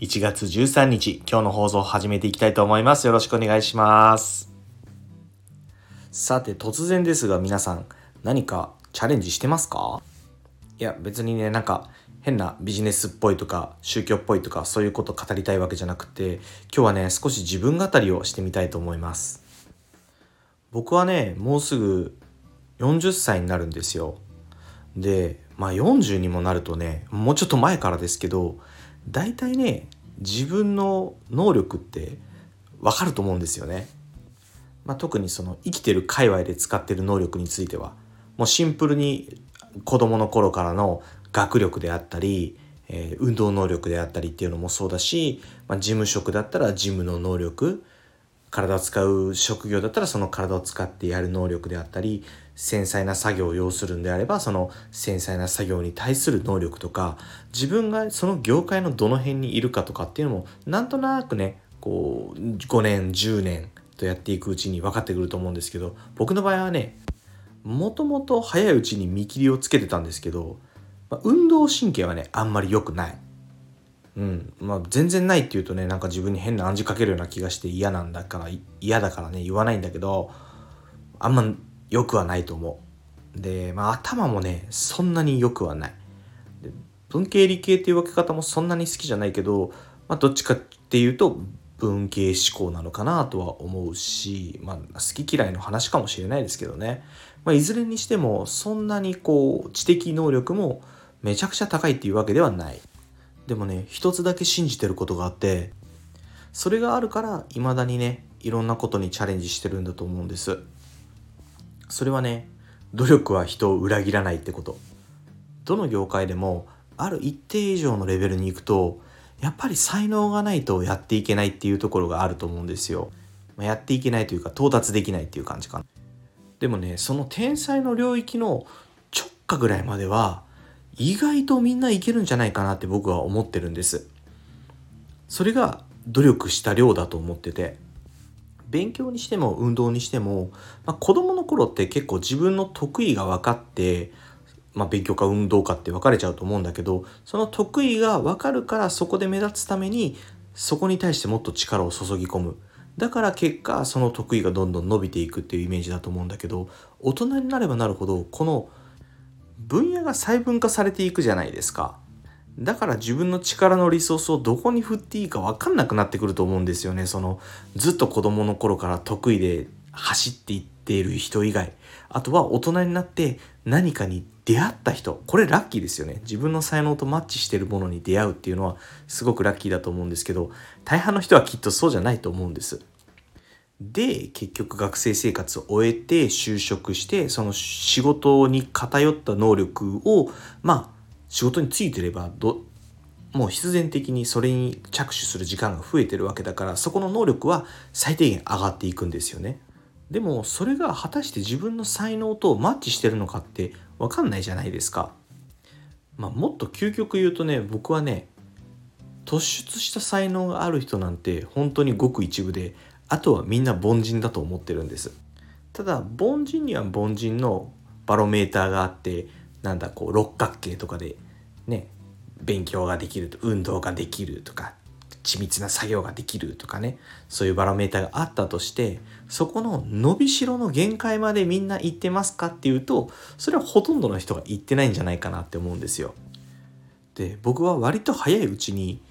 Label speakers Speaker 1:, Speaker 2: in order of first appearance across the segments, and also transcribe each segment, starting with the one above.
Speaker 1: 1月13日、今日の放送を始めていきたいと思います。よろしくお願いします。さて、突然ですが皆さん、何かチャレンジしてますか？いや、別にね、なんか変なビジネスっぽいとか宗教っぽいとかそういうこと語りたいわけじゃなくて、今日はね、少し自分語りをしてみたいと思います。僕はね、もうすぐ40歳になるんですよ。で、まあ40にもなるとね、もうちょっと前からですけど、大体ね自分の能力ってわかると思うんですよね。まあ、特にその生きてる界隈で使ってる能力についてはもうシンプルに子供の頃からの学力であったり、えー、運動能力であったりっていうのもそうだし、まあ、事務職だったら事務の能力体を使う職業だったらその体を使ってやる能力であったり繊細な作業を要するんであればその繊細な作業に対する能力とか自分がその業界のどの辺にいるかとかっていうのもなんとなくねこう5年10年とやっていくうちに分かってくると思うんですけど僕の場合はねもともと早いうちに見切りをつけてたんですけど、まあ、運動神経はねあんまり良くない。うん。まあ、全然ないっていうとねなんか自分に変な暗示かけるような気がして嫌なんだから嫌だからね言わないんだけどあんま良くはないと思う。で、まあ、頭もねそんなに良くはない。文系理系っていう分け方もそんなに好きじゃないけど、まあ、どっちかっていうと文系思考なのかなとは思うし、まあ、好き嫌いの話かもしれないですけどね、まあ、いずれにしてもそんなにこう知的能力もめちゃくちゃ高いっていうわけではない。でもね一つだけ信じてることがあってそれがあるから未だにねいろんなことにチャレンジしてるんだと思うんです。それはね努力は人を裏切らないってこと。どの業界でもある一定以上のレベルに行くとやっぱり才能がないとやっていけないっていうところがあると思うんですよ、やっていけないというか到達できないっていう感じかな。でもねその天才の領域の直下ぐらいまでは意外とみんないけるんじゃないかなって僕は思ってるんです。それが努力した量だと思ってて。勉強にしても運動にしても、まあ、子供の頃って結構自分の得意が分かって、まあ、勉強か運動かって分かれちゃうと思うんだけどその得意が分かるからそこで目立つためにそこに対してもっと力を注ぎ込む。だから結果その得意がどんどん伸びていくっていうイメージだと思うんだけど大人になればなるほどこの分野が細分化されていくじゃないですか。だから自分の力のリソースをどこに振っていいか分かんなくなってくると思うんですよね。そのずっと子供の頃から得意で走っていっている人以外。あとは大人になって何かに出会った人。これラッキーですよね。自分の才能とマッチしてるものに出会うっていうのはすごくラッキーだと思うんですけど、大半の人はきっとそうじゃないと思うんです。で結局学生生活を終えて就職してその仕事に偏った能力をまあ仕事についてればどもう必然的にそれに着手する時間が増えてるわけだからそこの能力は最低限上がっていくんですよね。でもそれが果たして自分の才能とマッチしてるのかって分かんないじゃないですか。まあ、もっと究極言うとね僕はね突出した才能がある人なんて本当にごく一部であとはみんな凡人だと思ってるんですただ凡人には凡人のバロメーターがあってなんだこう六角形とかでね勉強ができると運動ができるとか緻密な作業ができるとかねそういうバロメーターがあったとしてそこの伸びしろの限界までみんな行ってますかっていうとそれはほとんどの人が行ってないんじゃないかなって思うんですよ。で僕は割と早いうちに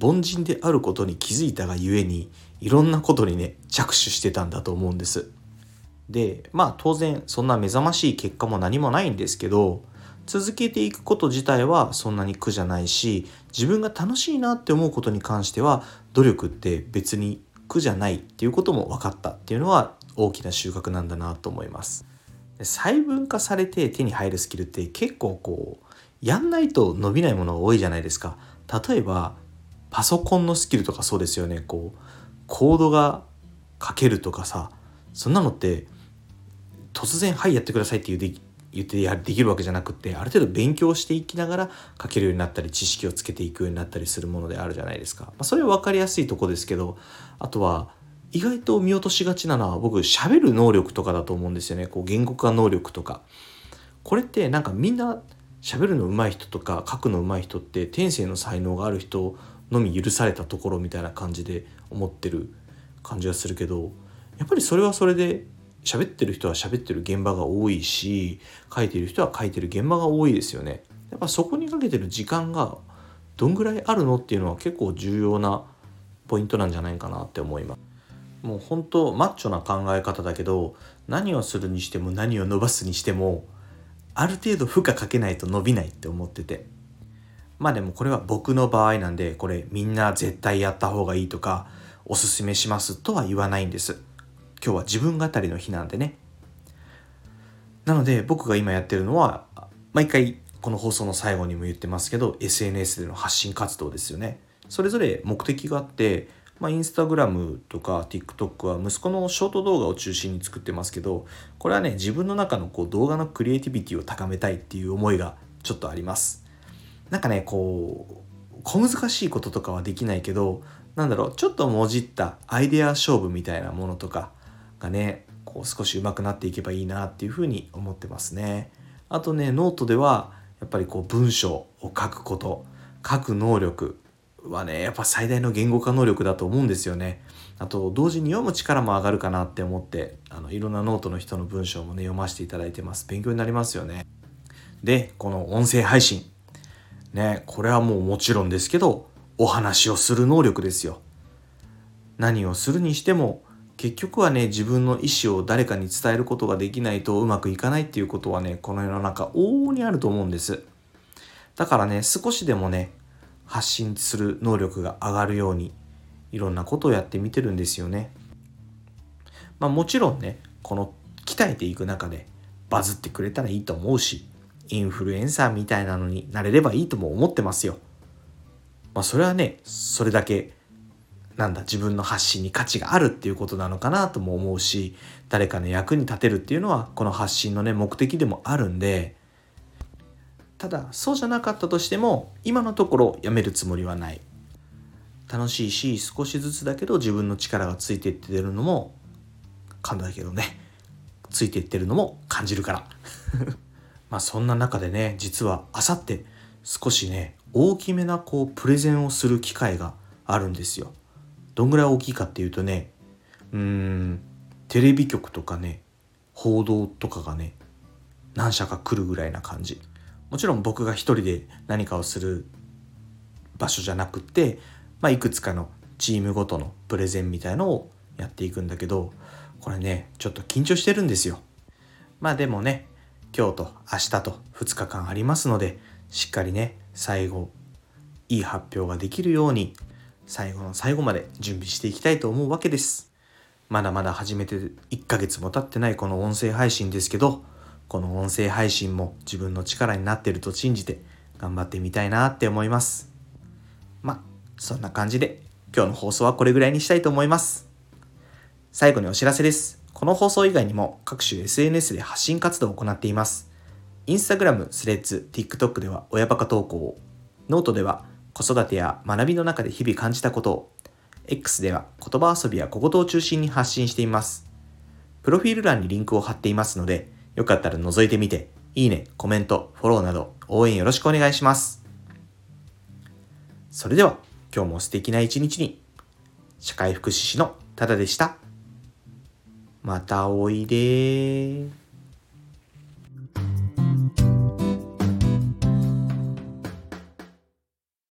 Speaker 1: 凡人であることに気づいたがゆえにいろんなことにね着手してたんだと思うんです。でまあ当然そんな目覚ましい結果も何もないんですけど続けていくこと自体はそんなに苦じゃないし自分が楽しいなって思うことに関しては努力って別に苦じゃないっていうことも分かったっていうのは大きな収穫なんだなと思います。細分化されて手に入るスキルって結構こうやんないと伸びないものが多いじゃないですか。例えばパソコンのスキルとかそうですよね。こうコードが書けるとかさそんなのって突然「はいやってください」って言う言ってやできるわけじゃなくってある程度勉強していきながら書けるようになったり知識をつけていくようになったりするものであるじゃないですか、まあ、それは分かりやすいとこですけどあとは意外と見落としがちなのは僕喋る能力とかだと思うんですよね。こう言語化能力とか。これってなんかみんな喋るの上手い人とか書くの上手い人って天性の才能がある人のみ許されたところみたいな感じで思ってる感じがするけどやっぱりそれはそれで喋ってる人は喋ってる現場が多いし書いてる人は書いてる現場が多いですよね。やっぱそこにかけてる時間がどんぐらいあるのっていうのは結構重要なポイントなんじゃないかなって思います。もう本当マッチョな考え方だけど何をするにしても何を伸ばすにしてもある程度負荷かけないと伸びないって思っててまあでもこれは僕の場合なんでこれみんな絶対やった方がいいとかおすすめしますとは言わないんです。今日は自分語りの日なんでね。なので僕が今やってるのは毎回この放送の最後にも言ってますけど SNS での発信活動ですよね。それぞれ目的があってまあ、インスタグラムとか TikTok は息子のショート動画を中心に作ってますけどこれはね自分の中のこう動画のクリエイティビティを高めたいっていう思いがちょっとあります。なんかねこう小難しいこととかはできないけどなんだろうちょっともじったアイデア勝負みたいなものとかがねこう少し上手くなっていけばいいなっていうふうに思ってますねあとねノートではやっぱりこう文章を書くこと書く能力はねやっぱ最大の言語化能力だと思うんですよね。あと同時に読む力も上がるかなって思ってあのいろんなノートの人の文章もね読ませていただいてます勉強になりますよね。でこの音声配信ねこれはもうもちろんですけどお話をする能力ですよ。何をするにしても結局はね自分の意思を誰かに伝えることができないとうまくいかないっていうことはねこの世の中往々にあると思うんです。だからね少しでもね発信する能力が上がるようにいろんなことをやってみてるんですよね。まあもちろんねこの鍛えていく中でバズってくれたらいいと思うしインフルエンサーみたいなのになれればいいとも思ってますよ。まあそれはねそれだけなんだ。自分の発信に価値があるっていうことなのかなとも思うし誰かの役に立てるっていうのはこの発信のね目的でもあるんで。ただそうじゃなかったとしても今のところやめるつもりはない。楽しいし少しずつだけど自分の力がついていってるのも噛んだけどね。ついていってるのも感じるから。まあそんな中でね実はあさって少しね大きめなこうプレゼンをする機会があるんですよ。どんぐらい大きいかっていうとねうーんテレビ局とかね報道とかがね何社か来るぐらいな感じ。もちろん僕が一人で何かをする場所じゃなくって、まあ、いくつかのチームごとのプレゼンみたいのをやっていくんだけどこれねちょっと緊張してるんですよ。まあでもね今日と明日と2日間ありますのでしっかりね最後いい発表ができるように最後の最後まで準備していきたいと思うわけですまだまだ始めて1ヶ月も経ってないこの音声配信ですけどこの音声配信も自分の力になってると信じて頑張ってみたいなって思います。ま、そんな感じで今日の放送はこれぐらいにしたいと思います。最後にお知らせです。この放送以外にも各種 SNS で発信活動を行っています。 Instagram、Threads、TikTok では親バカ投稿を、ノートでは子育てや学びの中で日々感じたことを、X では言葉遊びや小言を中心に発信しています。プロフィール欄にリンクを貼っていますので、よかったら覗いてみて、いいね、コメント、フォローなど応援よろしくお願いします。それでは今日も素敵な一日に。社会福祉士のただでした。またおいで。